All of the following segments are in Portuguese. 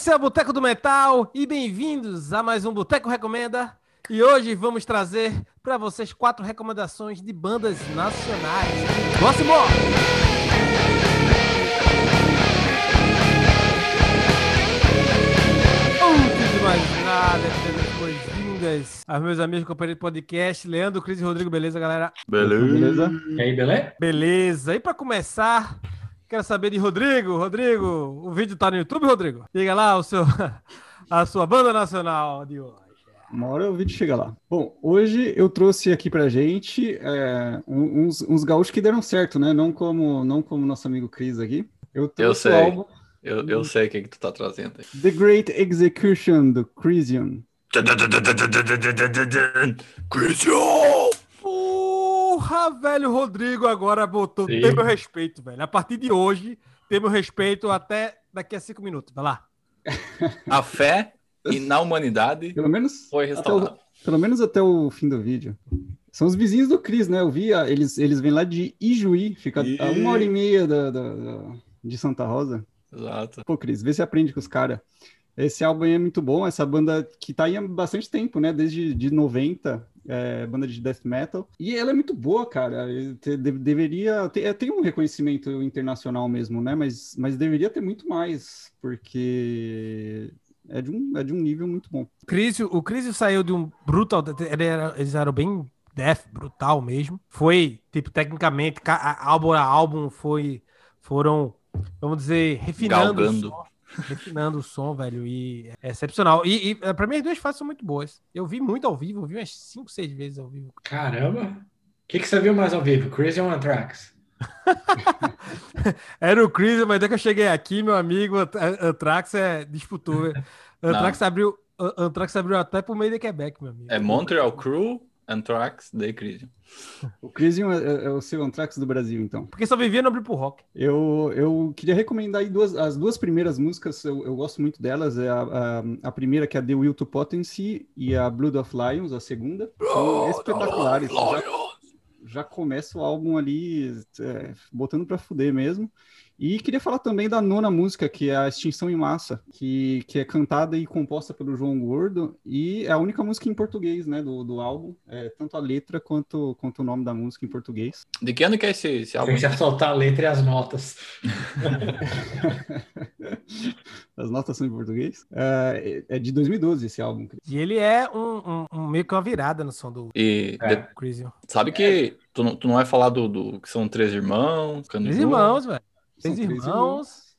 Esse é o Boteco do Metal e bem-vindos a mais um Boteco Recomenda. E hoje vamos trazer para vocês quatro recomendações de bandas nacionais. Vamos embora! Antes de mais nada, boas-vindas aos meus amigos companheiros de podcast, Leandro, Cris e Rodrigo. Beleza, galera? Beleza. E aí, beleza? Beleza. E para começar, quero saber de Rodrigo. Rodrigo, o vídeo tá no YouTube, Rodrigo? Diga lá o seu, a sua banda nacional de hoje. Uma hora o vídeo chega lá. Bom, hoje eu trouxe aqui pra gente é, uns, uns gaúchos que deram certo, né? Não como, não como nosso amigo Cris aqui. Eu trouxe sei. álbum Eu, eu sei o que, que tu tá trazendo aí. The Great Execution, do Crisium. Christian! Porra, velho, Rodrigo agora botou. Sim. Tem meu respeito, velho. A partir de hoje, tem meu respeito até daqui a cinco minutos. Vai lá. A fé e na humanidade Pelo menos, foi até restaurada. o, pelo menos até o fim do vídeo. São os vizinhos do Cris, né? Eu vi, ah, eles, eles vêm lá de Ijuí, fica Ih. a uma hora e meia da, da- da- de Santa Rosa. Exato. Pô, Cris, vê se aprende com os caras. Esse álbum aí é muito bom, essa banda que tá aí há bastante tempo, né? Desde de 90, é, banda de death metal. E ela é muito boa, cara. Te- de- deveria ter, é, tem um reconhecimento internacional mesmo, né? Mas, mas deveria ter muito mais, porque é de um, é de um nível muito bom. O Crisio, o Crisio saiu de um brutal. ele era- eles eram bem death, brutal mesmo. Foi, tipo, tecnicamente, álbum a álbum foi, foram, vamos dizer, refinando Galgando. O som. Refinando o som, velho, e é excepcional. E, e pra mim as duas fases são muito boas. Eu vi muito ao vivo, eu vi umas 5, 6 vezes ao vivo. Caramba! O que, que você viu mais ao vivo? Crazy on Anthrax? Era o Chris, mas desde que eu cheguei aqui, meu amigo, Ant- Anthrax é, disputou. velho. Anthrax abriu, Anthrax abriu até pro meio de Quebec, meu amigo. É Montreal Crew, Anthrax, The Christian. O Crisium é, é- é o seu Anthrax do Brasil, então. Porque só vivia no abrir pro rock. Eu, eu queria recomendar aí duas, as duas primeiras músicas, eu, eu gosto muito delas. É a, a, a primeira, que é a The Will to Potency, e a Blood of Lions, a segunda. São espetaculares. Já, já começa o álbum ali é, botando pra fuder mesmo. E queria falar também da nona música, que é a Extinção em Massa, que, que é cantada e composta pelo João Gordo, e é a única música em português, né, do, do álbum, é, tanto a letra quanto, quanto o nome da música em português. De que ano que é esse, esse álbum? gente ia soltar a letra e as notas. As notas são em português. É, é de 2012 esse álbum. Cris. E ele é um, um- um- meio que uma virada no som do E É. sabe que tu, não- tu não vai falar do, do- que são três irmãos? Três irmãos, velho. Três irmãos.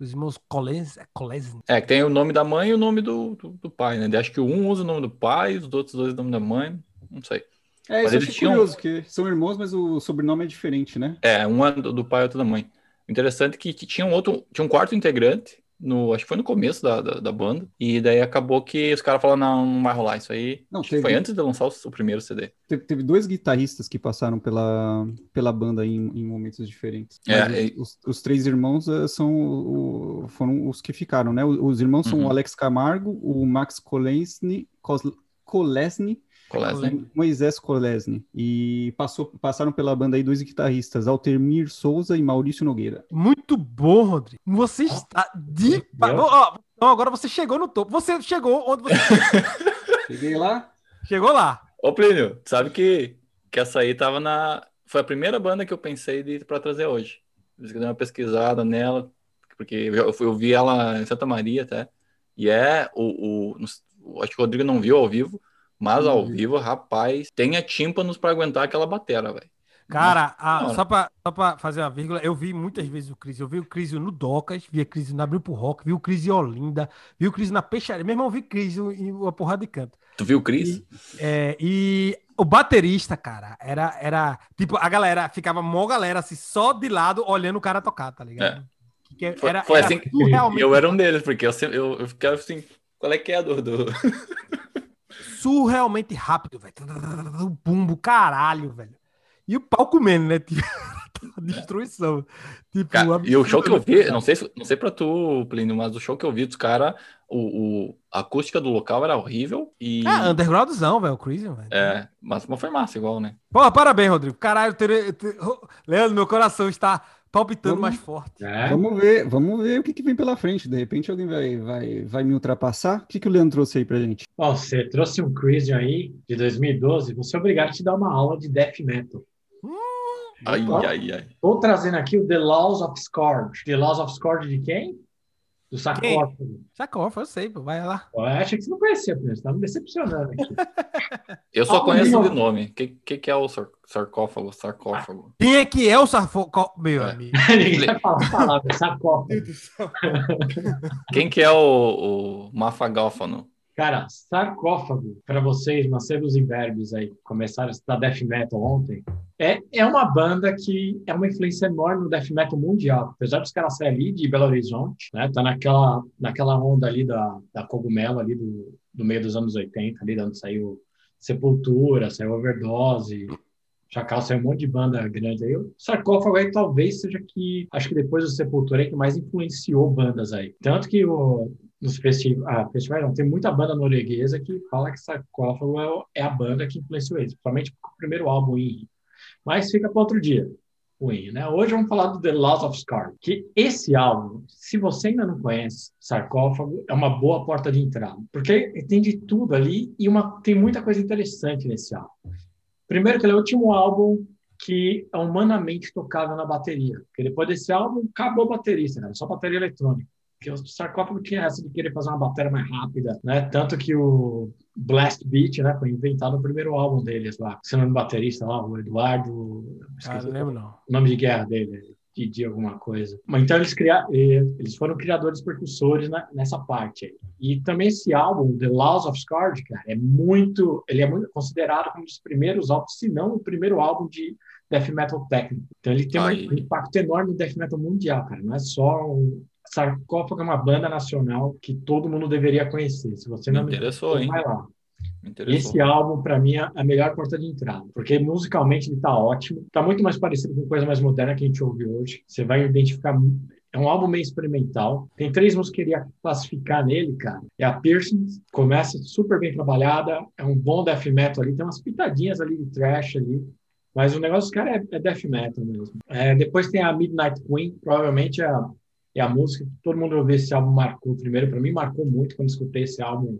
Os irmãos Colesny. É, que tem o nome da mãe e o nome do, do, do pai, né? Acho que um usa o nome do pai, os outros dois o nome da mãe. Não sei. É, Mas isso eles tinham- curioso, que são irmãos, mas o sobrenome é diferente, né? É, um é do, do pai e outro da mãe. Interessante que, que tinha um outro, tinha um quarto integrante, no, acho que foi no começo da, da, da banda, e daí acabou que os caras falaram, não, não vai rolar isso aí. Não, teve- foi antes de lançar o, o primeiro CD. Teve, teve dois guitarristas que passaram pela, pela banda em, em momentos diferentes. É, e- os, os- três irmãos eh, são o- foram os que ficaram, né? Os, os irmãos são Uhum. o Alex Camargo, o Max Kolesny, Kos- Kolesny Colesne. o Moisés Kolesny. E passou, passaram pela banda aí dois guitarristas, Altemir Souza e Maurício Nogueira. Muito bom, Rodrigo. Você está de. Ó, então agora você chegou no topo. Você chegou onde você Cheguei lá, chegou lá. Ô, Plínio, tu sabe que, que essa aí tava na. Foi a primeira banda que eu pensei de, pra trazer hoje. Por isso que eu dei uma pesquisada nela, porque eu, eu vi ela em Santa Maria até. E é o. o- acho que o Rodrigo não viu ao vivo, mas ao vi. vivo, rapaz, tenha tímpanos pra aguentar aquela batera, velho. Cara, a- só, pra, só pra fazer uma vírgula, eu vi muitas vezes o Cris. Eu vi o Cris no Docas, vi a Cris na Abril pro Rock, vi o Cris em Olinda, vi o Cris na Peixaria. Meu irmão, vi Cris em uma porrada de canto. Tu viu o Cris? É, e o baterista, cara, era, era. Tipo, a galera ficava mó galera assim, só de lado olhando o cara tocar, tá ligado? Que Foi- era, foi era assim surrealmente, Eu era um deles, porque eu, eu, eu ficava assim, qual é que é do. do... surrealmente rápido, velho. O bumbo, caralho, velho. E o pau comendo, né? Tipo, destruição. Tipo, Cara, e o show que eu vi, absurdo. não sei, se- não sei pra tu, Plínio, mas o show que eu vi dos caras, o, o- a acústica do local era horrível e. É, undergroundzão, velho, o Crazy, velho. É, mas, mas foi massa igual, né? Porra, parabéns, Rodrigo. Caralho, ter, ter- Leandro, meu coração está palpitando Vamos- mais forte. É. Vamos ver, vamos ver o que, que vem pela frente. De repente alguém vai, vai, vai me ultrapassar. O que, que o Leandro trouxe aí pra gente? Ó, você trouxe um Crisium aí de 2012, você é obrigado a te dar uma aula de death metal. Ai, Ó. ai, ai. Tô trazendo aqui o The Laws of Scourge. The Laws of Scourge de quem? Do sarcófago. Sarcófago, eu sei, pô, vai lá. Eu achei que você não conhecia, Pedro. Você tá me decepcionando aqui. Eu só Ah, conheço não. de nome. O que, que, que é o sar- sarcófago? Sarcófago. Quem é que é o sarcófago? Meu É. amigo. Ninguém vai falar a palavra, sarcófago. Quem que é o, o? Cara, sarcófago, para vocês, Macedos e Verbes aí, que começaram a estudar death metal ontem, é, é uma banda que é uma influência enorme no death metal mundial. Apesar dos caras serem ali de Belo Horizonte, né? Tá naquela, naquela onda ali da, da cogumelo ali do, do meio dos anos 80, ali de onde saiu Sepultura, saiu Overdose, Chacal, saiu um monte de banda grande aí. O sarcófago aí talvez seja que, acho que depois do Sepultura aí que mais influenciou bandas aí. Tanto que o, nos festi ah, festivais, não, tem muita banda norueguesa que fala que Sarcófago é, é a banda que influenciou eles, principalmente o primeiro álbum, In. Mas fica para outro dia, In, né? Hoje vamos falar do The Lost of Scar, que esse álbum, se você ainda não conhece, Sarcófago é uma boa porta de entrada, porque tem de tudo ali e uma, tem muita coisa interessante nesse álbum. Primeiro que ele é o último álbum que é humanamente tocável na bateria, porque depois desse álbum acabou a baterista, cara, só bateria eletrônica porque o sarcófago tinha essa de querer fazer uma bateria mais rápida, né? Tanto que o Blast Beat, né, foi inventado no primeiro álbum deles lá. Sendo um baterista lá, o Eduardo, Ah, esqueci não lembro, não. o nome de guerra dele, Didi alguma coisa. Mas então eles criaram, eles foram criadores percussores na- nessa parte aí. E também esse álbum, The Laws of Scourge, cara, é muito, ele é muito considerado como um dos primeiros álbuns, se não o primeiro álbum de death metal técnico. Então ele tem um impacto enorme no death metal mundial, cara. Não é só um Sarcófago é uma banda nacional que todo mundo deveria conhecer. Se você Me não interessou, hein? vai lá. Me. Esse álbum, para mim, é a melhor porta de entrada, porque musicalmente ele tá ótimo, tá muito mais parecido com coisa mais moderna que a gente ouve hoje. Você vai identificar. É um álbum meio experimental. Tem três músicas que eu queria classificar nele, cara. É a Piercings, começa super bem trabalhada, é um bom death metal ali, tem umas pitadinhas ali de trash ali. Mas o negócio dos caras é, é death metal mesmo. É, depois tem a Midnight Queen, provavelmente é a, é a música que todo mundo ouviu esse álbum marcou primeiro. Para mim, marcou muito quando escutei esse álbum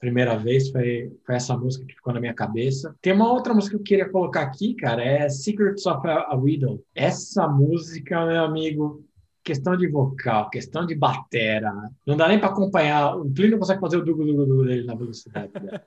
primeira vez, foi, foi essa música que ficou na minha cabeça. Tem uma outra música que eu queria colocar aqui, cara, é Secrets of a, a Widow. Essa música, meu amigo, questão de vocal, questão de batera, não dá nem para acompanhar. O Plínio não consegue fazer o dugu dugu dugu dele na velocidade. Né?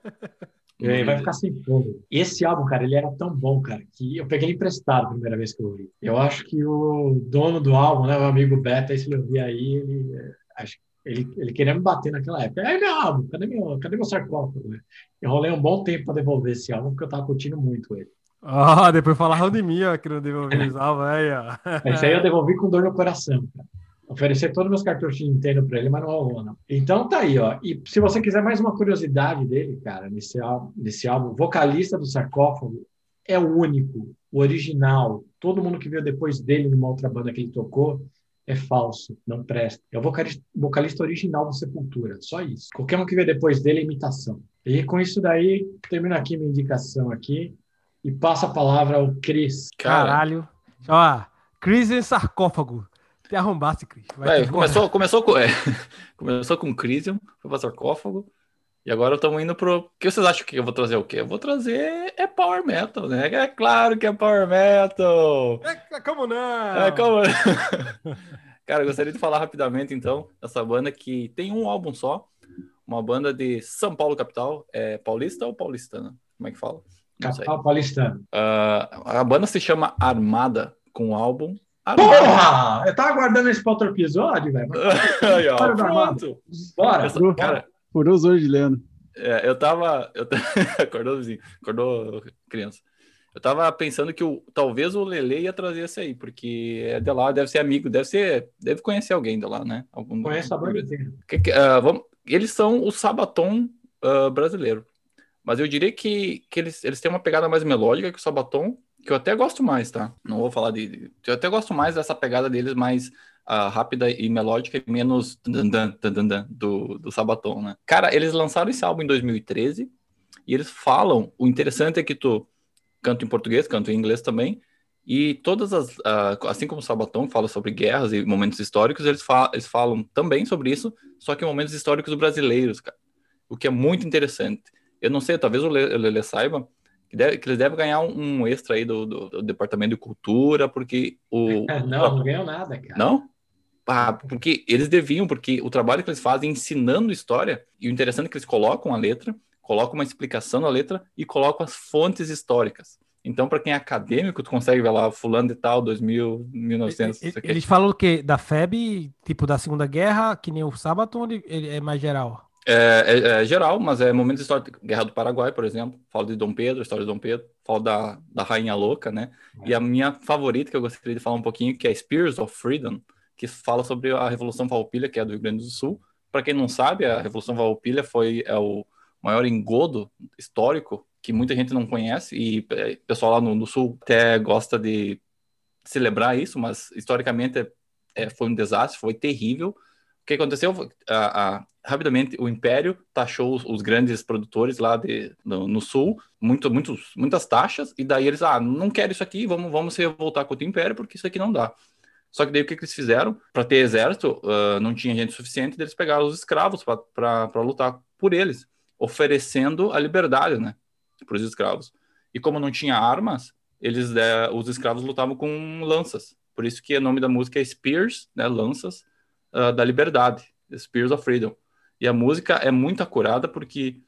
Ele vai ficar sem fogo. Esse álbum, cara, ele era tão bom, cara, que eu peguei emprestado a primeira vez que eu ouvi. Eu acho que o dono do álbum, né, o amigo Beta, se ele ouvir aí, ele, eh, acho ele, ele queria me bater naquela época. Aí, meu álbum, cadê meu, cadê meu sarcófago? né? Eu rolei um bom tempo para devolver esse álbum, porque eu tava curtindo muito ele. Ah, depois falaram de mim, ó, que não devolvi aí, ó. Esse aí eu devolvi com dor no coração, cara. Oferecer todos os meus cartuchos de Nintendo para ele, mas não rolou, não. Então tá aí, ó. E se você quiser mais uma curiosidade dele, cara, nesse álbum, nesse álbum, vocalista do sarcófago é o único, o original. Todo mundo que veio depois dele numa outra banda que ele tocou é falso, não presta. É o vocalista, vocalista original do Sepultura, só isso. Qualquer um que veio depois dele é imitação. E com isso daí, termino aqui minha indicação aqui e passo a palavra ao Cris. Cara, Caralho. Ó, crise em sarcófago. Te arrombasse, Cris. Que começou, começou, com, é, começou com Crisium, foi pra sarcófago, e agora estamos indo pro. O que vocês acham que eu vou trazer o quê? Eu vou trazer é Power Metal, né? É claro que é Power Metal! É, como não? É, como... Cara, eu gostaria de falar rapidamente, então, dessa banda que tem um álbum só, uma banda de São Paulo, capital. É paulista ou paulistana? Como é que fala? Capital Paulistano. Ah, a banda se chama Armada, com o álbum Armada. Porra! Eu tava aguardando esse outro episódio, velho. Aí, ó, pronto. Bora! Essa- cara, Furou hoje, Leandro. É, eu tava. Eu t- acordou vizinho, acordou criança. Eu tava pensando que o, talvez o Lele ia trazer esse aí, porque é de lá, deve ser amigo, deve ser. Deve conhecer alguém de lá, né? Algum, Conheço a banda inteira. Que- que- ah, vamos, eles são o Sabaton ah, brasileiro. Mas eu diria que, que eles, eles têm uma pegada mais melódica que o Sabaton, que eu até gosto mais, tá? Não vou falar de. Eu até gosto mais dessa pegada deles mais ah, rápida e melódica e menos dan, dan, dan, dan, dan, do, do Sabaton, né? Cara, eles lançaram esse álbum em 2013 e eles falam. O interessante é que tu canto em português, canto em inglês também. E todas as, uh, assim como o Sabaton fala sobre guerras e momentos históricos, eles, fa eles falam também sobre isso, só que momentos históricos brasileiros, cara. O que é muito interessante. Eu não sei, talvez o Lele saiba que, deve, que eles devem ganhar um, um extra aí do, do, do, Departamento de Cultura, porque o. não, não ganham nada, cara. Não? Ah, porque eles deviam, porque o trabalho que eles fazem ensinando história, e o interessante é que eles colocam a letra, colocam uma explicação na letra e colocam as fontes históricas. Então, para quem é acadêmico, tu consegue ver lá, fulano de tal, 2000, 1900. Eles falam o quê? Da FEB, tipo da Segunda Guerra, que nem o Sábado, ele é mais geral? É, é, é, geral, mas é momentos históricos. Guerra do Paraguai, por exemplo. Falo de Dom Pedro, história de Dom Pedro. Falo da, da Rainha Louca, né? E a minha favorita, que eu gostaria de falar um pouquinho, que é Spears of Freedom, que fala sobre a Revolução Farroupilha, que é do Rio Grande do Sul. Para quem não sabe, a Revolução Farroupilha foi é o maior engodo histórico que muita gente não conhece e o é, pessoal lá no, no, sul até gosta de celebrar isso, mas historicamente é, é, foi um desastre, foi terrível. O que aconteceu? A, a, rapidamente o Império taxou os, os grandes produtores lá de, no, no, sul, muito, muitos, muitas taxas, e daí eles, ah, não quero isso aqui, vamos, vamos se revoltar contra o Império, porque isso aqui não dá. Só que daí o que, que eles fizeram? Para ter exército, uh, não tinha gente suficiente, eles pegaram os escravos para lutar por eles, oferecendo a liberdade, né? para os escravos. E como não tinha armas, eles é, os escravos lutavam com lanças. Por isso que o nome da música é Spears, né, lanças uh, da liberdade, Spears of Freedom. E a música é muito acurada porque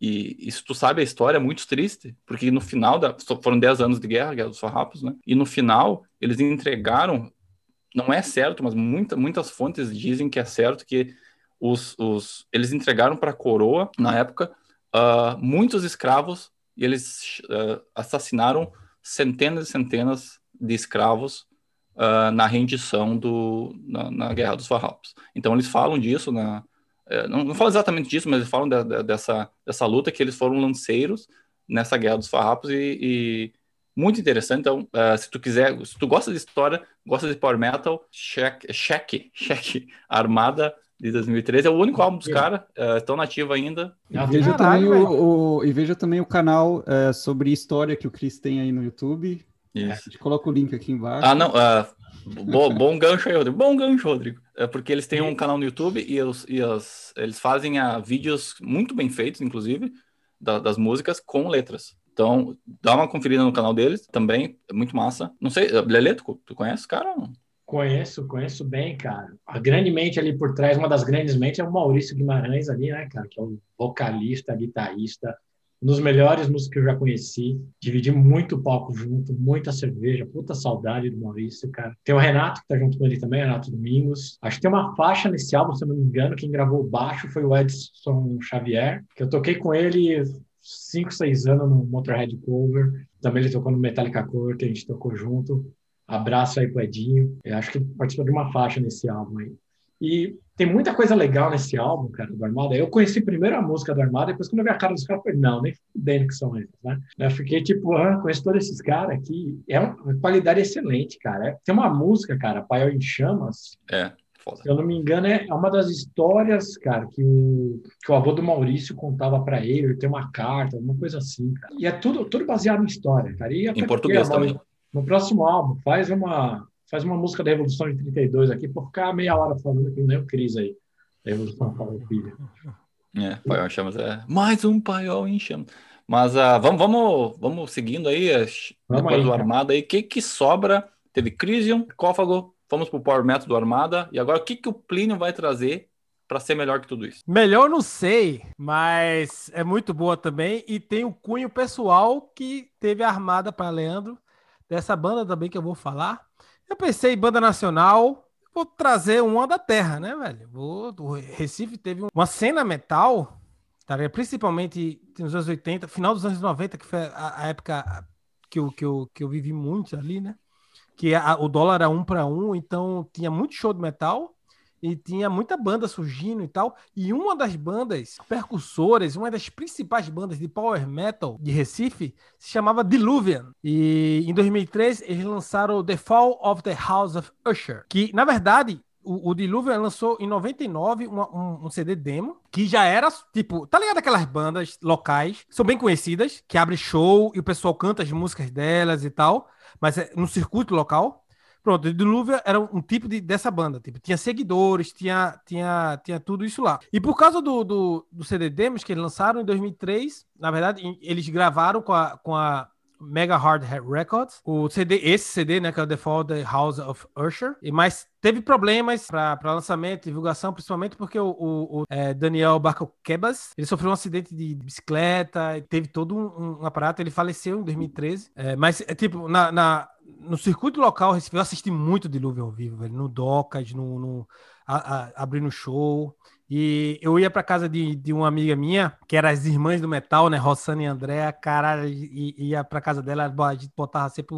e, e se tu sabe a história é muito triste, porque no final da foram 10 anos de guerra, guerra dos farrapos, né? E no final eles entregaram não é certo, mas muita, muitas fontes dizem que é certo que os, os eles entregaram para a coroa na época uh, muitos escravos e eles uh, assassinaram centenas e centenas de escravos uh, na rendição do, na, na, Guerra dos Farrapos. Então eles falam disso, na, uh, não, não falam exatamente disso, mas eles falam de, de, dessa, dessa luta que eles foram lanceiros nessa Guerra dos Farrapos e, e muito interessante. Então, uh, se tu quiser, se tu gosta de história, gosta de power metal, cheque, cheque, cheque Armada de 2013. É o único álbum dos caras, estão uh, nativo ainda. E veja, Caralho, também o, o, e veja também o canal uh, sobre história que o Chris tem aí no YouTube. Isso. A gente coloca o link aqui embaixo. Ah, não. Uh, bom, bom gancho aí, Rodrigo. Bom gancho, Rodrigo. É porque eles têm um canal no YouTube e, os, e as, eles fazem uh, vídeos muito bem feitos, inclusive, da, das músicas com letras. Então, dá uma conferida no canal deles também, é muito massa. Não sei, Lelê, tu, tu conhece, cara? Conheço, conheço bem, cara. A grande mente ali por trás, uma das grandes mentes é o Maurício Guimarães ali, né, cara, que é o vocalista, guitarrista, um dos melhores músicos que eu já conheci. Dividi muito palco junto, muita cerveja, puta saudade do Maurício, cara. Tem o Renato, que tá junto com ele também, Renato Domingos. Acho que tem uma faixa nesse álbum, se eu não me engano, quem gravou baixo foi o Edson Xavier, que eu toquei com ele cinco, seis anos no Motorhead Cover. Também ele tocou no Metallica Cover, que a gente tocou junto. Abraço aí pro Edinho. Eu acho que participou de uma faixa nesse álbum aí. E tem muita coisa legal nesse álbum, cara, do Armada. Eu conheci primeiro a música do Armada, depois quando eu vi a cara dos caras, eu falei, não, nem fudendo que são eles, né? Eu fiquei tipo, ah, conheço todos esses caras aqui. É uma qualidade excelente, cara. É, tem uma música, cara, Paiol em Chamas. É. Foda. Se eu não me engano, é uma das histórias, cara, que o, que o avô do Maurício contava para ele, ele tem uma carta, uma coisa assim, cara. E é tudo, tudo baseado em história, cara. E em português também no próximo álbum, faz uma, faz uma música da Revolução de 32 aqui, por ficar meia hora falando aqui, nem o Cris aí. Da Revolução Farroupilha. É, paiol em chamas é mais um paiol em chamas. Mas uh, vamos, vamos, vamos seguindo aí, vamos depois aí, do Armada aí, o que que sobra? Teve Crisium, Cófago, fomos pro Power Metal do Armada, e agora o que que o Plínio vai trazer para ser melhor que tudo isso? Melhor não sei, mas é muito boa também e tem o cunho pessoal que teve a Armada para Leandro dessa banda também que eu vou falar. Eu pensei em banda nacional, vou trazer uma da terra, né, velho? O Recife teve uma cena metal, tá principalmente nos anos 80, final dos anos 90, que foi a, a época que eu, que, eu, que eu vivi muito ali, né? Que a, o dólar era um para um, então tinha muito show de metal e tinha muita banda surgindo e tal. E uma das bandas percussoras, uma das principais bandas de power metal de Recife, se chamava Diluvian. E em 2003 eles lançaram The Fall of the House of Usher, que na verdade o, o Diluvian lançou em 99 uma, um, um CD demo, que já era, tipo, tá ligado aquelas bandas locais, são bem conhecidas, que abre show e o pessoal canta as músicas delas e tal, mas é no circuito local. Pronto, o Dilúvio era um, tipo de, dessa banda. Tipo, tinha seguidores, tinha, tinha, tinha tudo isso lá. E por causa do, do, do CD Demos que eles lançaram em 2003, na verdade, eles gravaram com a, com a Mega Hard Records, o CD, esse CD, né, que é o Default House of Usher, e mas teve problemas para lançamento, divulgação, principalmente porque o, o, o é, Daniel Barcoquebas, ele sofreu um acidente de bicicleta, teve todo um, um aparato, ele faleceu em 2013, é, mas é tipo, na, na, no circuito local, eu assisti muito Dilúvio ao vivo, velho, no Docas, no, no a, a, abrindo show, e eu ia para casa de, de uma amiga minha, que era as irmãs do metal, né? Rossana e Andréa, caralho, ia para casa dela, a gente botava sempre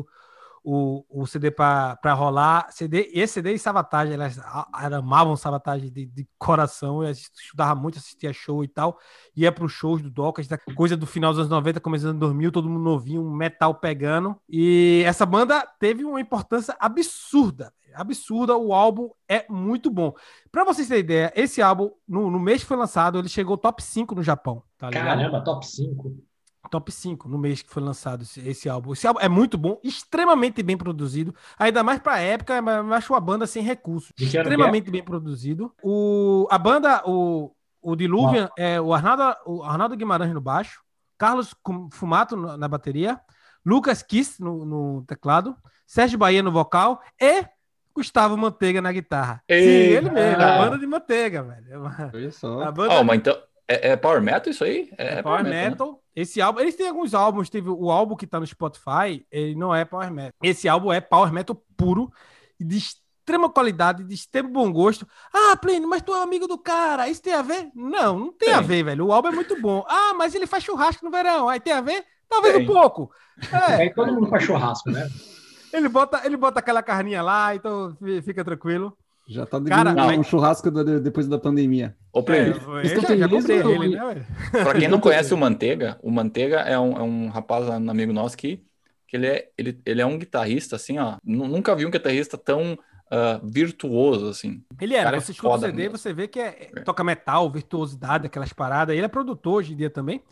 o, o CD para rolar. CD, esse CD e Sabotage, elas, elas amavam Sabotage de, de coração, eu estudava muito, assistia show e tal, ia para os shows do Docas, coisa do final dos anos 90, começando em 2000, todo mundo novinho, metal pegando. E essa banda teve uma importância absurda absurda. O álbum é muito bom. Para vocês terem ideia, esse álbum, no, no, mês que foi lançado, ele chegou top 5 no Japão. Tá Caramba, top 5. Top 5 no mês que foi lançado esse, esse, álbum. Esse álbum é muito bom, extremamente bem produzido. Ainda mais pra época, eu acho uma banda sem recursos. Extremamente é? bem produzido. O, a banda, o, o Diluvian, é o Arnaldo, o Arnaldo Guimarães no baixo, Carlos Fumato na bateria, Lucas Kiss no, no teclado, Sérgio Bahia no vocal e Gustavo Manteiga na guitarra. Ei, Sim, ele mesmo, a banda de Manteiga, velho. Olha só. A banda... Oh, mas então, é, é, Power Metal isso aí? É, é Power, Power, Metal. metal né? Esse álbum, eles têm alguns álbuns, teve o álbum que tá no Spotify, ele não é Power Metal. Esse álbum é Power Metal puro, de extrema qualidade, de extremo bom gosto. Ah, Plínio, mas tu é amigo do cara, isso tem a ver? Não, não tem, tem. a ver, velho. O álbum é muito bom. Ah, mas ele faz churrasco no verão, aí tem a ver? Talvez tem. um pouco. É. Aí todo mundo faz churrasco, né? Ele bota, ele bota aquela carninha lá, então fica tranquilo. Já tá Cara, um churrasco depois da pandemia. Ô, Play, é, já, já comprei ele, né? Pra quem não conhece o Manteiga, o Manteiga é um, é um rapaz, um amigo nosso que, que ele, é, ele, ele é um guitarrista, assim, ó. Nunca vi um guitarrista tão uh, virtuoso, assim. Ele é, você é escuta o CD, mesmo. você vê que é, é, toca metal, virtuosidade, aquelas paradas. Ele é produtor hoje em dia também.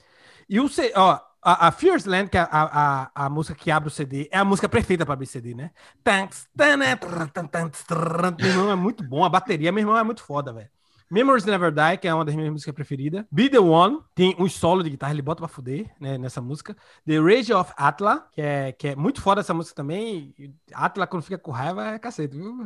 E o, ó, a, a Fierce Land, que é a, a, a, música que abre o CD, é a música perfeita para abrir CD, né? Meu irmão é muito bom, a bateria, meu irmão é muito foda, velho. Memories Never Die, que é uma das minhas músicas preferidas. Be The One, tem um solo de guitarra, ele bota pra fuder, né, nessa música. The Rage of Atla, que é, que é muito foda essa música também. Atla, quando fica com raiva, é cacete, viu?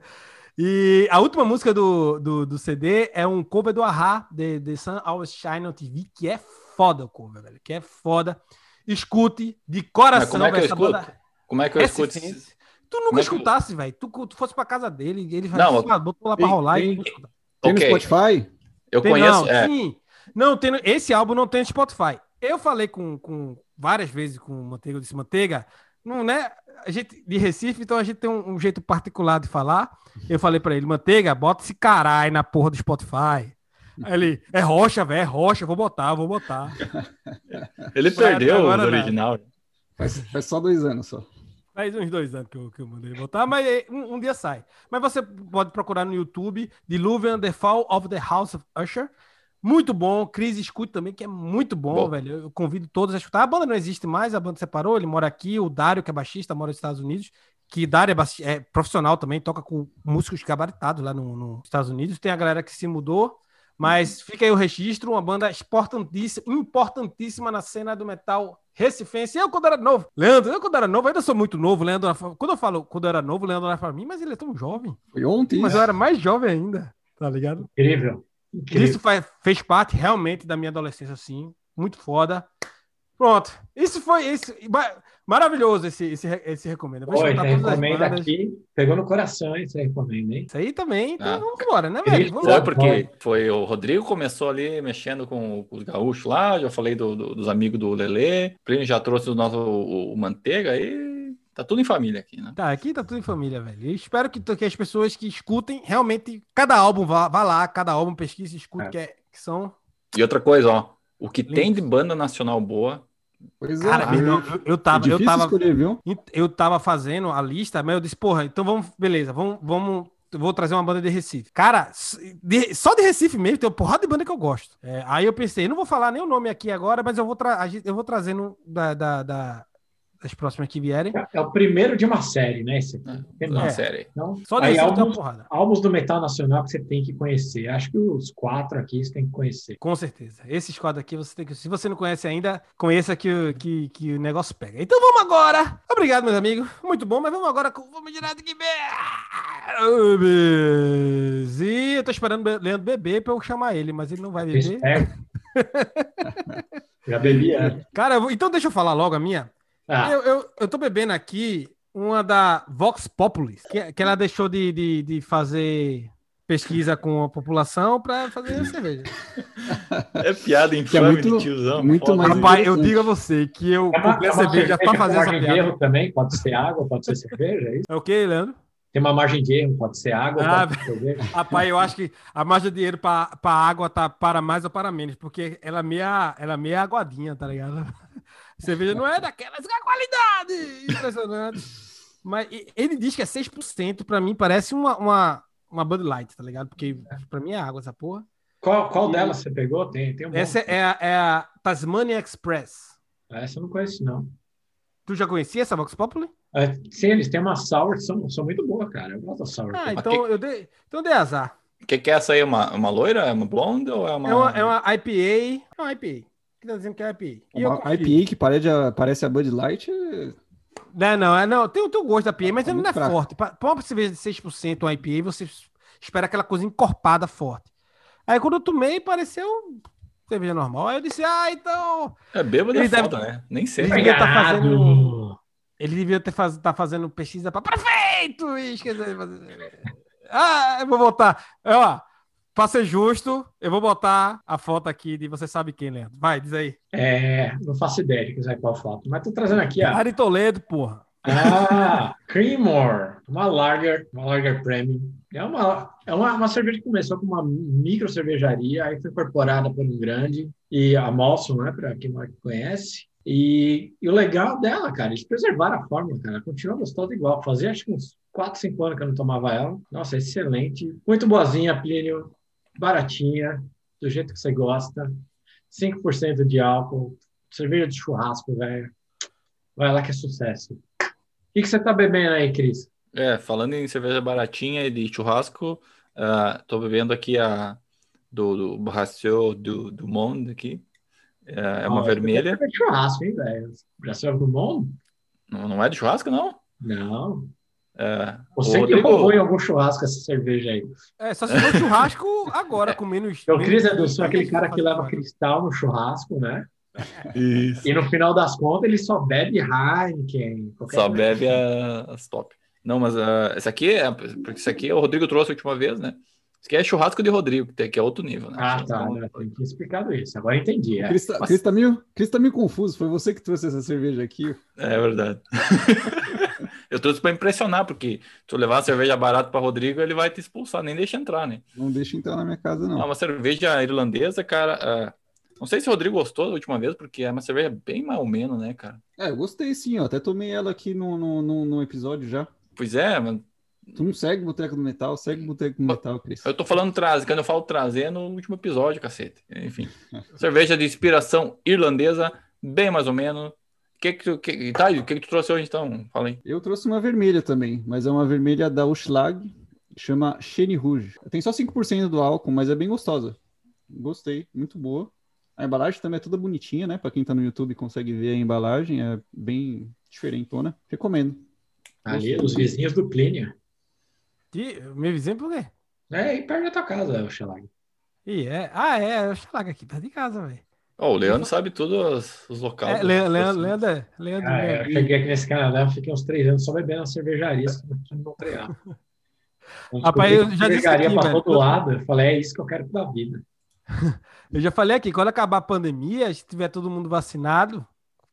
e a última música do, do, do CD é um cover do Aha, The, The Sun Always Shine on TV, que é foda o cover, velho. Que é foda. Escute de coração, como é que eu escuto? Banda... Como é que eu escuto? Tu nunca é escutasse, que... velho. Tu, tu fosse pra casa dele, ele não, eu... botou lá pra rolar tem, e Tem okay. no Spotify? Eu tem, conheço. Não, é. sim. Não, tem, esse álbum não tem no Spotify. Eu falei com, com várias vezes com o Manteiga, eu disse, Manteiga, não, né? A gente de Recife, então a gente tem um, um jeito particular de falar. Eu falei para ele, Manteiga, bota esse caralho na porra do Spotify. Aí ele, é rocha, velho, é rocha, vou botar, vou botar. Ele perdeu o original. Faz, faz, só dois anos só. Faz uns dois anos que eu, que eu mandei botar, mas é, um, um, dia sai. Mas você pode procurar no YouTube Diluvian The Fall of the House of Usher. Muito bom. Cris escute também, que é muito bom, bom, velho. Eu convido todos a escutar. A banda não existe mais, a banda separou, ele mora aqui. O Dário, que é baixista, mora nos Estados Unidos. Que Dário é, é profissional também, toca com músicos gabaritados lá nos no Estados Unidos. Tem a galera que se mudou mas fica aí o registro, uma banda importantíssima, importantíssima na cena do metal recifense. Eu, quando era novo, Leandro, eu, quando era novo, ainda sou muito novo. Leandro, quando eu falo quando eu era novo, Leandro olha para mim, mas ele é tão jovem. Foi ontem. Mas eu era mais jovem ainda, tá ligado? Incrível. Incrível. Isso faz, fez parte realmente da minha adolescência, assim. Muito foda. Pronto. Isso foi isso. Maravilhoso esse, esse, esse recomendo. Oi, você recomenda aqui. Pegou no coração? Você recomenda, hein? Isso aí também. Então ah. vamos embora, né, velho? Vamos foi porque foi o Rodrigo começou ali mexendo com os gaúchos lá. Já falei do, do, dos amigos do Lelê. O Plínio já trouxe o nosso o, o Manteiga aí. Tá tudo em família aqui, né? Tá, aqui tá tudo em família, velho. Eu espero que, que as pessoas que escutem realmente cada álbum vá, vá lá, cada álbum pesquise, escute, é. que, é, que são. E outra coisa, ó. O que Lindo. tem de banda nacional boa, Pois é, Cara, eu, eu, eu tava, é eu tava, escolher, viu? eu tava fazendo a lista, mas eu disse, porra, então vamos, beleza, vamos, vamos vou trazer uma banda de Recife. Cara, de- só de Recife mesmo, tem uma porrada de banda que eu gosto. É, aí eu pensei, não vou falar nem o nome aqui agora, mas eu vou, tra eu vou trazendo da, da- da- das próximas que vierem. É o primeiro de uma série, né? Esse aqui. Tem Uma mais. série. Então, Só de aí, Recife tem uma álbuns, porrada. álbuns do Metal Nacional que você tem que conhecer. Acho que os quatro aqui você tem que conhecer. Com certeza. Esses quadros aqui você tem que. Se você não conhece ainda, conheça que, o- que, que o negócio pega. Então vamos agora. Obrigado, meus amigos. Muito bom, mas vamos agora com. Vamos direto aqui. Bebês. E eu tô esperando o Leandro beber pra eu chamar ele, mas ele não vai beber. Já bebi antes. Cara, então deixa eu falar logo a minha. Ah, Eu, eu, eu tô bebendo aqui uma da Vox Populi, que, que ela deixou de, de, de fazer pesquisa com a população pra fazer cerveja. É piada Que é infame muito- de tiozão. muito mais- Rapaz, eu digo a você que eu é uma, comprei é a uma cerveja com fazer essa margem de piada. erro também, pode ser água, pode ser cerveja, é isso? É o que, Leandro? Tem uma margem de erro, pode ser água, Ah, pode ser cerveja. Rapaz, eu acho que a margem de dinheiro pra, pra água tá para mais ou para menos, porque ela é meia, ela é meia aguadinha, tá ligado? Cerveja não é daquelas com a qualidade impressionante. Mas e- ele diz que é 6%, pra mim parece uma, uma, uma Bud Light, tá ligado? Porque pra mim é água essa porra. Qual, qual delas você pegou? Tem, tem um Essa monte. é a, é a Tasmania Express. Essa eu não conheço, não. Tu já conhecia essa Vox Populi? É, sim, eles têm uma sour, são, são muito boas, cara. Eu gosto da sour. Ah, então eu dei, então eu dei azar. O que, que é essa aí? Uma, uma loira? É uma blonde ou é uma. É uma, é uma IPA. É uma IPA. Que tá dizendo que é IPA. E eu Uma. IPA que parece a, parece a Bud Light. é- Não, não, é, não. Tem o teu gosto da IPA, mas É ele não é fraco. forte. Pra pra uma cerveja de 6% uma IPA, você espera aquela coisa encorpada forte. Aí quando eu tomei, pareceu cerveja normal. Aí eu disse, ah, então. É bêbado Ele é deve- né? Nem sei. Ele devia tá Obrigado. fazendo- Ele devia ter faz, tá fazendo pesquisa para prefeito e esqueceu de fazer. Ah, eu vou botar. Ó, pra ser justo, eu vou botar a foto aqui de você sabe quem, Leandro. Vai, diz aí. É, não faço ideia de vai qual foto, mas tô trazendo aqui, ó. Ari Toledo, porra. Ah, Creamore, uma Lager, uma Lager Premium. É uma, é uma, uma cerveja que começou com uma micro cervejaria, aí foi incorporada por um grande, e a Molson, né, para quem não conhece. E, e o legal dela, cara, eles preservaram a fórmula, cara, continua gostosa igual. Fazia acho que uns 4, 5 anos que eu não tomava ela. Nossa, excelente. Muito boazinha, Plínio, baratinha, do jeito que você gosta. 5% de álcool, cerveja de churrasco, velho. Vai lá que é sucesso. O que, que você tá bebendo aí, Cris? É, falando em cerveja baratinha e de churrasco, ah, tô bebendo aqui a do, do Brasseur do, do Monde aqui. É, é uma Ó, vermelha. É de churrasco, hein, velho? Saiu do mundo? Não, não é de churrasco, não? Não. É, Você que roubou em algum churrasco essa cerveja aí. É, só se for churrasco agora, com menos. O Cris é do menos- só aquele cara que leva cristal no churrasco, né? Isso. E no final das contas ele só bebe Heineken. Só coisa. bebe a- as top. Não, mas ah, esse aqui é. Porque esse aqui o Rodrigo trouxe a última vez, né? Esse aqui é churrasco de Rodrigo, que é outro nível, né? Ah, tá. Então, né? Tem que explicado isso. Agora eu entendi. É. Cris tá, Mas- Cris tá meio, Cris tá meio confuso. Foi você que trouxe essa cerveja aqui. É verdade. eu trouxe para impressionar, porque se eu levar uma cerveja barata para Rodrigo, ele vai te expulsar, nem deixa entrar, né? Não deixa entrar na minha casa, É não. uma cerveja irlandesa, cara. ah, não sei se o Rodrigo gostou da última vez, porque é uma cerveja bem mais ou menos, né, cara? É, eu gostei sim, ó. Até tomei ela aqui no, no, no, no episódio já. Pois é, mas Tu não segue o Boteco do Metal, segue o Boteco do Metal, Cris. eu tô falando trazer, quando eu falo trazer é no último episódio, cacete. Enfim. cerveja de inspiração irlandesa, bem mais ou menos. Que que tu, que, tá, e o que, que tu trouxe hoje então? Fala aí. Eu trouxe uma vermelha também, mas é uma vermelha da Uschlag, chama Chene Rouge. Tem só 5% do álcool, mas é bem gostosa. Gostei, muito boa. A embalagem também é toda bonitinha, né? Pra quem tá no YouTube consegue ver a embalagem, é bem diferentona. Recomendo. Ali, os vizinhos do Plínio. Que, meu vizinho por quê? É aí perto da tua casa, o Xelag. E é. Ah, é, eu chego aqui, perto de casa, velho. Ó, o Leandro sabe todos os, locais. É, Le- Le- Leandro, é- Leandro, Ah, é, eu Leandro. cheguei aqui nesse Canadá, fiquei uns três anos só bebendo na cervejaria, em Montreal. Rapaz, eu já disse aqui, pra velho. todo lado, eu falei, é isso que eu quero da vida. Eu já falei aqui, quando acabar a pandemia, se tiver todo mundo vacinado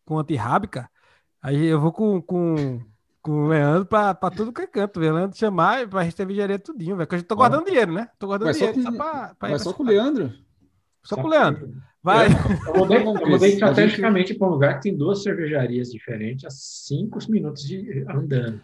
com antirrábica, aí eu vou com, com, com o Leandro pra, pra tudo que é canto. O Leandro chamar pra gente cervejaria tudinho, velho. Que eu já tô guardando dinheiro, né? Tô guardando só dinheiro com- só pra, pra pra só com o. Leandro? Só com o Leandro. Vai. Eu mudei, Bom, eu mudei estrategicamente para um lugar que tem duas cervejarias diferentes a cinco minutos de andando.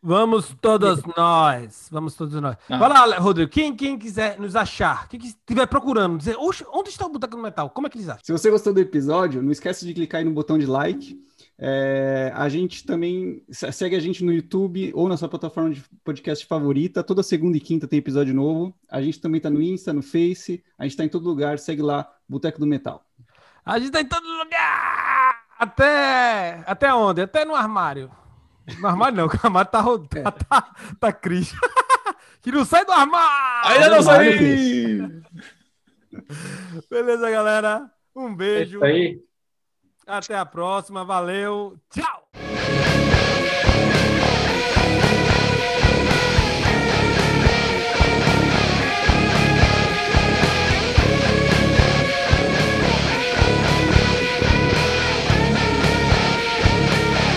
Vamos todos nós. Vamos todos nós. Ah. Vai lá, Rodrigo. Quem, quem quiser nos achar, quem estiver procurando, dizer, "Oxe, onde está o Boteco do Metal? Como é que eles acham? Se você gostou do episódio, não esquece de clicar aí no botão de like. É, a gente também se- segue a gente no YouTube ou na sua plataforma de podcast favorita. Toda segunda e quinta tem episódio novo. A gente também tá no Insta, no Face. A gente tá em todo lugar. Segue lá, Boteco do Metal. A gente tá em todo lugar! Até. Até onde? Até no armário. No armário não, o armário tá, ro- tá, tá, tá crise. que não sai do armário! Ainda não saí! Beleza, galera? Um É beijo. isso aí. Até a próxima. Valeu. Tchau!